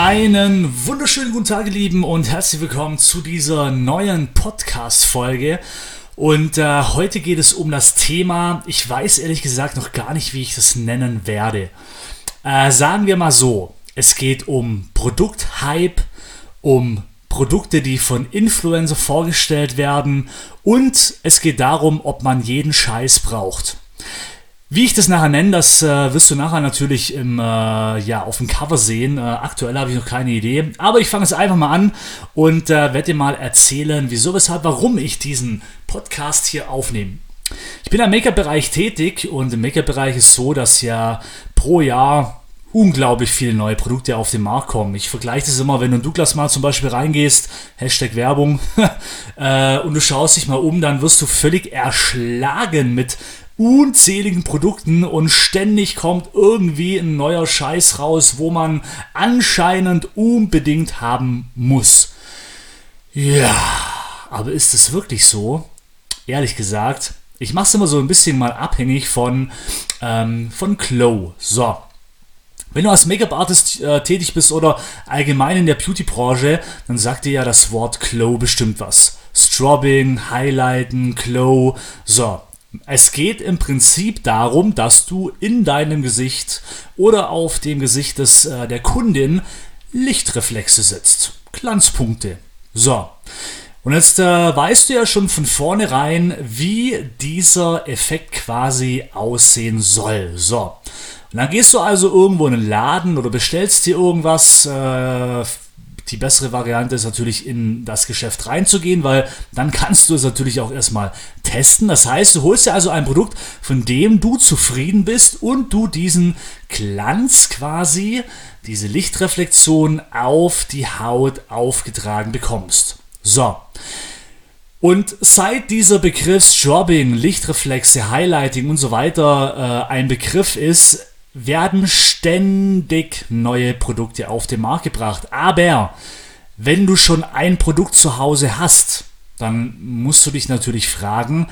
Einen wunderschönen guten Tag, ihr Lieben, und herzlich willkommen zu dieser neuen Podcast-Folge. Und äh, heute geht es um das Thema, ich weiß ehrlich gesagt noch gar nicht, wie ich das nennen werde. Äh, sagen wir mal so, es geht um Produkthype, um Produkte, die von Influencer vorgestellt werden und es geht darum, ob man jeden Scheiß braucht. Wie ich das nachher nenne, das äh, wirst du nachher natürlich im, äh, ja, auf dem Cover sehen. Äh, aktuell habe ich noch keine Idee. Aber ich fange es einfach mal an und äh, werde dir mal erzählen, wieso, weshalb, warum ich diesen Podcast hier aufnehme. Ich bin im Make-up-Bereich tätig und im Make-up-Bereich ist so, dass ja pro Jahr unglaublich viele neue Produkte auf den Markt kommen. Ich vergleiche das immer, wenn du in Douglas mal zum Beispiel reingehst, Hashtag Werbung, äh, und du schaust dich mal um, dann wirst du völlig erschlagen mit unzähligen Produkten und ständig kommt irgendwie ein neuer Scheiß raus, wo man anscheinend unbedingt haben muss. Ja, aber ist es wirklich so? Ehrlich gesagt, ich mache es immer so ein bisschen mal abhängig von, ähm, von Glow. So. Wenn du als Make-up-Artist äh, tätig bist oder allgemein in der Beauty-Branche, dann sagt dir ja das Wort Glow bestimmt was. Strobbing, Highlighten, Glow. So, es geht im Prinzip darum, dass du in deinem Gesicht oder auf dem Gesicht des, äh, der Kundin Lichtreflexe setzt. Glanzpunkte. So. Und jetzt äh, weißt du ja schon von vornherein, wie dieser Effekt quasi aussehen soll. So. Und dann gehst du also irgendwo in einen Laden oder bestellst dir irgendwas, äh, die bessere Variante ist natürlich in das Geschäft reinzugehen, weil dann kannst du es natürlich auch erstmal testen. Das heißt, du holst dir also ein Produkt, von dem du zufrieden bist und du diesen Glanz quasi, diese Lichtreflexion auf die Haut aufgetragen bekommst. So. Und seit dieser Begriff Strobbing, Lichtreflexe, Highlighting und so weiter äh, ein Begriff ist, werden ständig neue Produkte auf den Markt gebracht. Aber wenn du schon ein Produkt zu Hause hast, dann musst du dich natürlich fragen,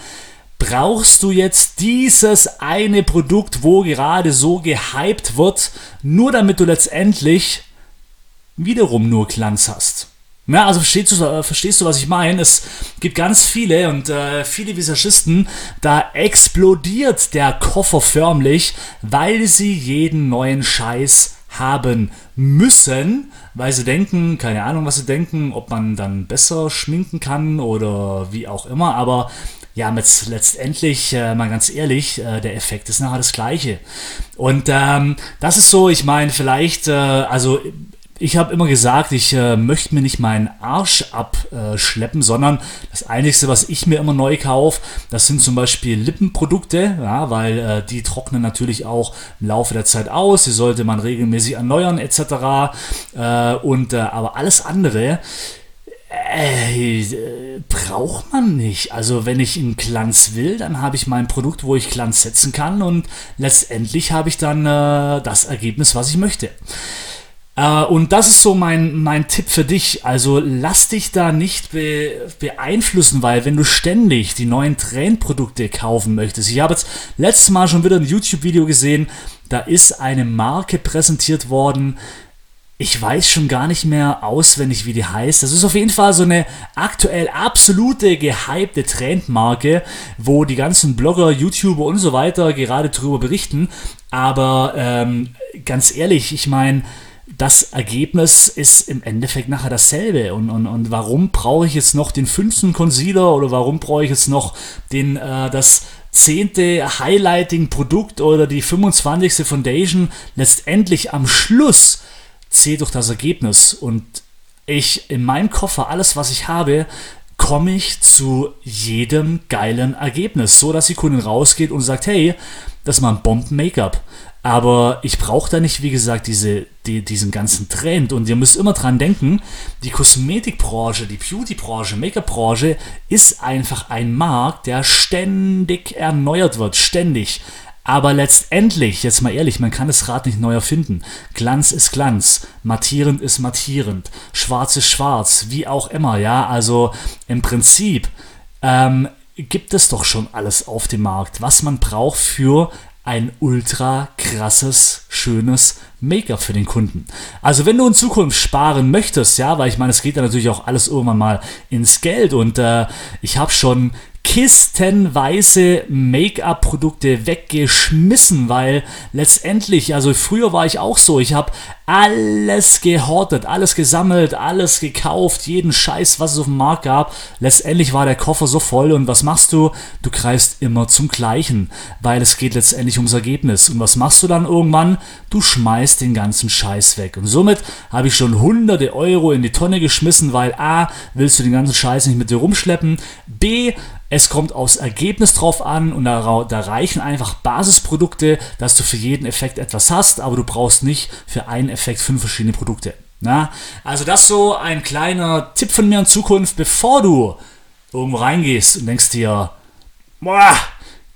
brauchst du jetzt dieses eine Produkt, wo gerade so gehypt wird, nur damit du letztendlich wiederum nur Glanz hast? Ja, also verstehst du, verstehst du, was ich meine? Es gibt ganz viele und äh, viele Visagisten, da explodiert der Koffer förmlich, weil sie jeden neuen Scheiß haben müssen, weil sie denken, keine Ahnung, was sie denken, ob man dann besser schminken kann oder wie auch immer, aber ja, mit letztendlich, äh, mal ganz ehrlich, äh, der Effekt ist nachher das gleiche. Und ähm, das ist so, ich meine, vielleicht, äh, also ich habe immer gesagt, ich äh, möchte mir nicht meinen Arsch abschleppen, sondern das Einzige, was ich mir immer neu kaufe, das sind zum Beispiel Lippenprodukte, ja, weil äh, die trocknen natürlich auch im Laufe der Zeit aus, die sollte man regelmäßig erneuern etc. Äh, und äh, aber alles andere äh, braucht man nicht. Also wenn ich einen Glanz will, dann habe ich mein Produkt, wo ich Glanz setzen kann und letztendlich habe ich dann äh, das Ergebnis, was ich möchte. Äh, und das ist so mein, mein Tipp für dich. Also lass dich da nicht be beeinflussen, weil wenn du ständig die neuen Trendprodukte kaufen möchtest. Ich habe jetzt letztes Mal schon wieder ein YouTube-Video gesehen, da ist eine Marke präsentiert worden. Ich weiß schon gar nicht mehr auswendig, wie die heißt. Das ist auf jeden Fall so eine aktuell absolute gehypte Trendmarke, wo die ganzen Blogger, YouTuber und so weiter gerade drüber berichten. Aber ähm, ganz ehrlich, ich meine, das Ergebnis ist im Endeffekt nachher dasselbe. Und, und, und warum brauche ich jetzt noch den fünften Concealer oder warum brauche ich jetzt noch den, äh, das zehnte Highlighting-Produkt oder die 25. Foundation? Letztendlich am Schluss zählt doch das Ergebnis. Und ich in meinem Koffer, alles was ich habe, komme ich zu jedem geilen Ergebnis, so dass die Kundin rausgeht und sagt, hey, das ist mal ein Bomben-Make-up. Aber ich brauche da nicht, wie gesagt, diese, die, diesen ganzen Trend. Und ihr müsst immer dran denken, die Kosmetikbranche, die Beautybranche, Make-up-Branche ist einfach ein Markt, der ständig erneuert wird. Ständig. Aber letztendlich, jetzt mal ehrlich, man kann das Rad nicht neu erfinden. Glanz ist Glanz, mattierend ist mattierend, schwarz ist schwarz, wie auch immer, ja. Also im Prinzip ähm, gibt es doch schon alles auf dem Markt, was man braucht für ein ultra krasses, schönes Make-up für den Kunden. Also wenn du in Zukunft sparen möchtest, ja, weil ich meine, es geht ja natürlich auch alles irgendwann mal ins Geld und äh, ich habe schon kistenweise Make-up-Produkte weggeschmissen, weil letztendlich, also früher war ich auch so, ich habe alles gehortet, alles gesammelt, alles gekauft, jeden Scheiß, was es auf dem Markt gab. Letztendlich war der Koffer so voll und was machst du? Du greifst immer zum Gleichen, weil es geht letztendlich ums Ergebnis. Und was machst du dann irgendwann? Du schmeißt den ganzen Scheiß weg. Und somit habe ich schon hunderte Euro in die Tonne geschmissen, weil A, willst du den ganzen Scheiß nicht mit dir rumschleppen, B, es kommt aufs Ergebnis drauf an und da, da, reichen einfach Basisprodukte, dass du für jeden Effekt etwas hast, aber du brauchst nicht für einen Effekt fünf verschiedene Produkte. Na? Also das so ein kleiner Tipp von mir in Zukunft, bevor du irgendwo reingehst und denkst dir, boah,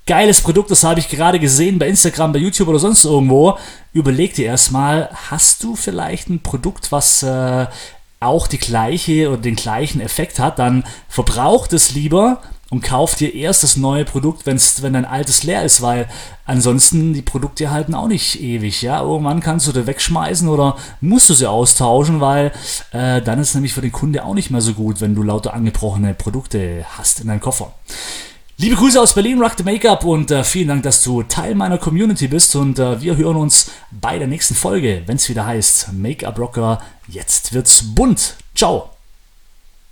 geiles Produkt, das habe ich gerade gesehen bei Instagram, bei YouTube oder sonst irgendwo. Überleg dir erstmal, hast du vielleicht ein Produkt, was äh, auch die gleiche oder den gleichen Effekt hat, dann verbraucht es lieber und kauf dir erst das neue Produkt, wenn's, wenn dein altes leer ist, weil ansonsten die Produkte halten auch nicht ewig. Ja? Irgendwann kannst du die wegschmeißen oder musst du sie austauschen, weil äh, dann ist es nämlich für den Kunde auch nicht mehr so gut, wenn du lauter angebrochene Produkte hast in deinem Koffer. Liebe Grüße aus Berlin, Rock the Makeup und äh, vielen Dank, dass du Teil meiner Community bist und äh, wir hören uns bei der nächsten Folge, wenn es wieder heißt Make-up Rocker, jetzt wird's bunt. Ciao!